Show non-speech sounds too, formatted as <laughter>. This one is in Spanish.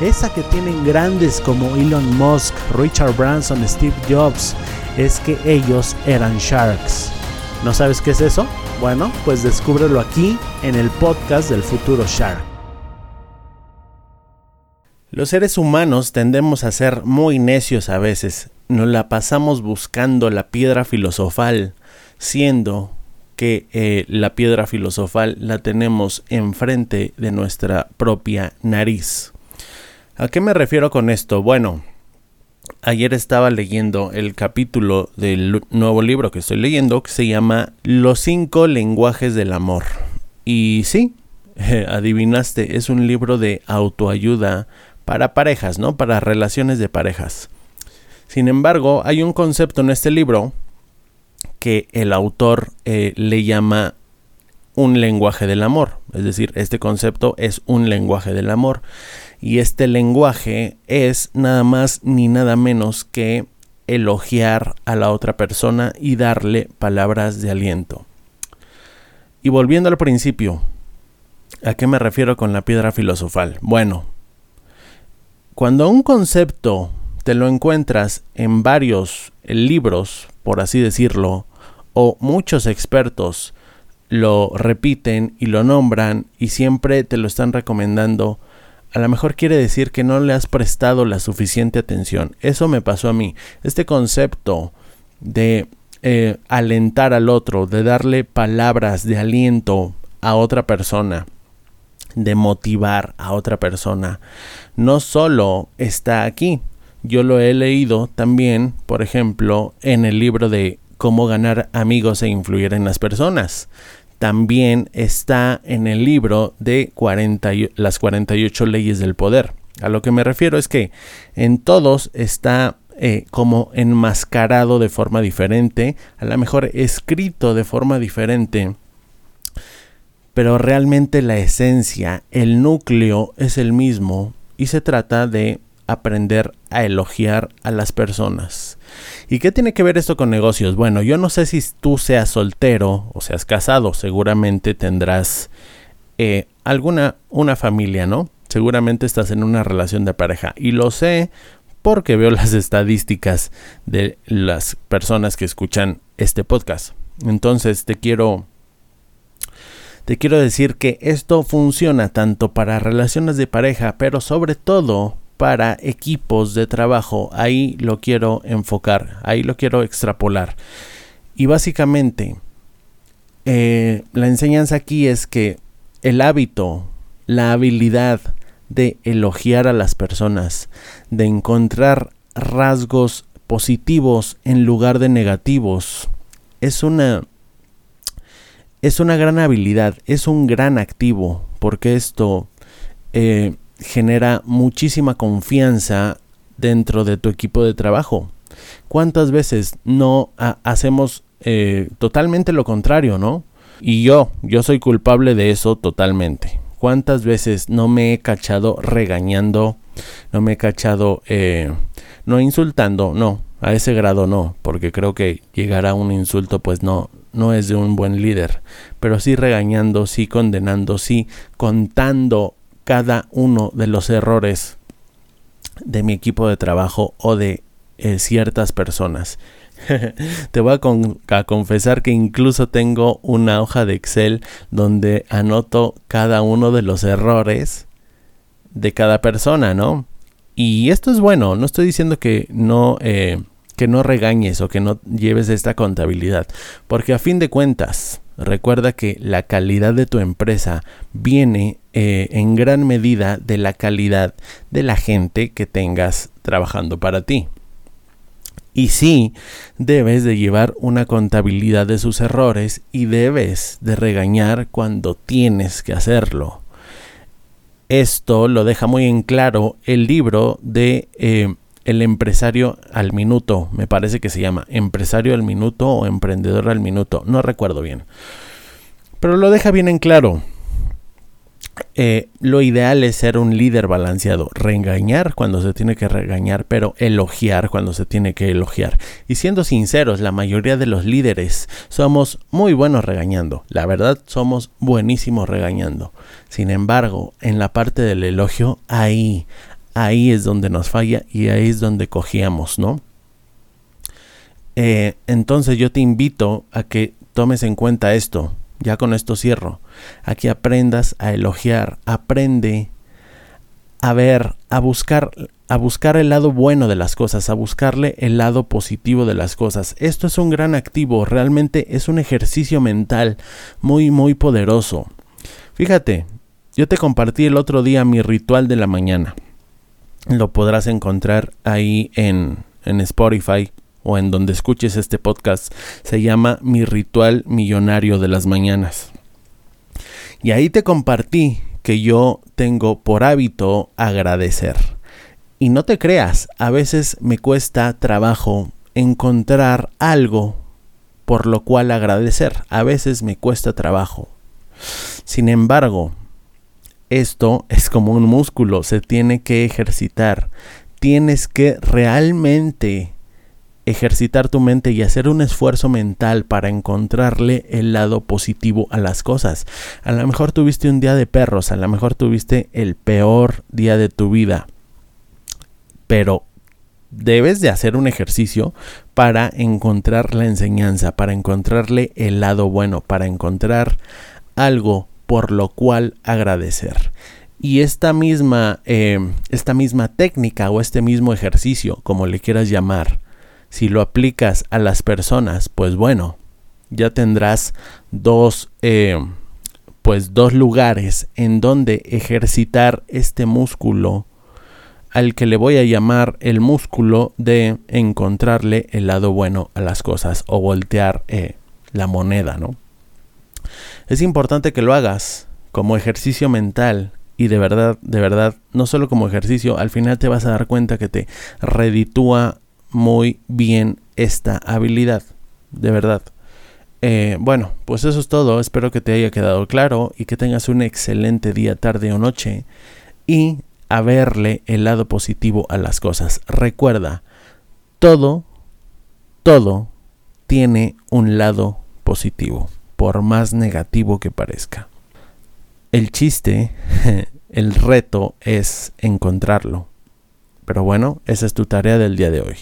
esa que tienen grandes como Elon Musk, Richard Branson, Steve Jobs, es que ellos eran sharks. ¿No sabes qué es eso? Bueno, pues descúbrelo aquí en el podcast del futuro Shark. Los seres humanos tendemos a ser muy necios a veces. Nos la pasamos buscando la piedra filosofal, siendo que eh, la piedra filosofal la tenemos enfrente de nuestra propia nariz. ¿A qué me refiero con esto? Bueno, ayer estaba leyendo el capítulo del nuevo libro que estoy leyendo que se llama Los cinco lenguajes del amor. Y sí, <laughs> adivinaste, es un libro de autoayuda para parejas, ¿no? Para relaciones de parejas. Sin embargo, hay un concepto en este libro que el autor eh, le llama un lenguaje del amor. Es decir, este concepto es un lenguaje del amor. Y este lenguaje es nada más ni nada menos que elogiar a la otra persona y darle palabras de aliento. Y volviendo al principio, ¿a qué me refiero con la piedra filosofal? Bueno, cuando un concepto te lo encuentras en varios libros, por así decirlo, o muchos expertos lo repiten y lo nombran y siempre te lo están recomendando, a lo mejor quiere decir que no le has prestado la suficiente atención. Eso me pasó a mí. Este concepto de eh, alentar al otro, de darle palabras de aliento a otra persona, de motivar a otra persona, no solo está aquí. Yo lo he leído también, por ejemplo, en el libro de Cómo ganar amigos e influir en las personas también está en el libro de las 48 leyes del poder. A lo que me refiero es que en todos está eh, como enmascarado de forma diferente, a lo mejor escrito de forma diferente, pero realmente la esencia, el núcleo es el mismo y se trata de aprender a elogiar a las personas. ¿Y qué tiene que ver esto con negocios? Bueno, yo no sé si tú seas soltero o seas casado, seguramente tendrás eh, alguna una familia, ¿no? Seguramente estás en una relación de pareja y lo sé porque veo las estadísticas de las personas que escuchan este podcast. Entonces te quiero te quiero decir que esto funciona tanto para relaciones de pareja, pero sobre todo para equipos de trabajo. Ahí lo quiero enfocar, ahí lo quiero extrapolar. Y básicamente, eh, la enseñanza aquí es que el hábito, la habilidad de elogiar a las personas, de encontrar rasgos positivos en lugar de negativos, es una es una gran habilidad, es un gran activo, porque esto eh, genera muchísima confianza dentro de tu equipo de trabajo. ¿Cuántas veces no hacemos eh, totalmente lo contrario, no? Y yo, yo soy culpable de eso totalmente. ¿Cuántas veces no me he cachado regañando? No me he cachado, eh, no insultando, no, a ese grado no, porque creo que llegar a un insulto pues no, no es de un buen líder, pero sí regañando, sí condenando, sí contando cada uno de los errores de mi equipo de trabajo o de eh, ciertas personas. <laughs> Te voy a, confesar que incluso tengo una hoja de Excel donde anoto cada uno de los errores de cada persona, ¿no? Y esto es bueno, no estoy diciendo que no, eh, que no regañes o que no lleves esta contabilidad, porque a fin de cuentas, recuerda que la calidad de tu empresa viene eh, en gran medida de la calidad de la gente que tengas trabajando para ti. Y sí, debes de llevar una contabilidad de sus errores y debes de regañar cuando tienes que hacerlo. Esto lo deja muy en claro el libro de eh, El empresario al minuto, me parece que se llama Empresario al minuto o Emprendedor al minuto, no recuerdo bien. Pero lo deja bien en claro. Eh, lo ideal es ser un líder balanceado, regañar cuando se tiene que regañar, pero elogiar cuando se tiene que elogiar. Y siendo sinceros, la mayoría de los líderes somos muy buenos regañando. La verdad, somos buenísimos regañando. Sin embargo, en la parte del elogio, ahí, ahí es donde nos falla y ahí es donde cogíamos, ¿no? Eh, entonces yo te invito a que tomes en cuenta esto ya con esto cierro, a que aprendas a elogiar, aprende a ver, a buscar, a buscar el lado bueno de las cosas, a buscarle el lado positivo de las cosas. Esto es un gran activo, realmente es un ejercicio mental muy, muy poderoso. Fíjate, yo te compartí el otro día mi ritual de la mañana. Lo podrás encontrar ahí en, en Spotify o en donde escuches este podcast se llama Mi ritual millonario de las mañanas. Y ahí te compartí que yo tengo por hábito agradecer. Y no te creas, a veces me cuesta trabajo encontrar algo por lo cual agradecer. A veces me cuesta trabajo. Sin embargo, esto es como un músculo, se tiene que ejercitar. Tienes que realmente ejercitar tu mente y hacer un esfuerzo mental para encontrarle el lado positivo a las cosas. A lo mejor tuviste un día de perros, a lo mejor tuviste el peor día de tu vida, pero debes de hacer un ejercicio para encontrar la enseñanza, para encontrarle el lado bueno, para encontrar algo por lo cual agradecer. Y esta misma, eh, esta misma técnica o este mismo ejercicio, como le quieras llamar, si lo aplicas a las personas, pues bueno, ya tendrás dos, eh, pues dos lugares en donde ejercitar este músculo al que le voy a llamar el músculo de encontrarle el lado bueno a las cosas o voltear eh, la moneda, ¿no? Es importante que lo hagas como ejercicio mental y de verdad, de verdad, no solo como ejercicio, al final te vas a dar cuenta que te reditúa muy bien esta habilidad, de verdad. Eh, bueno, pues eso es todo. Espero que te haya quedado claro y que tengas un excelente día, tarde o noche y a verle el lado positivo a las cosas. Recuerda, todo, todo tiene un lado positivo, por más negativo que parezca. El chiste, <laughs> el reto es encontrarlo. Pero bueno, esa es tu tarea del día de hoy.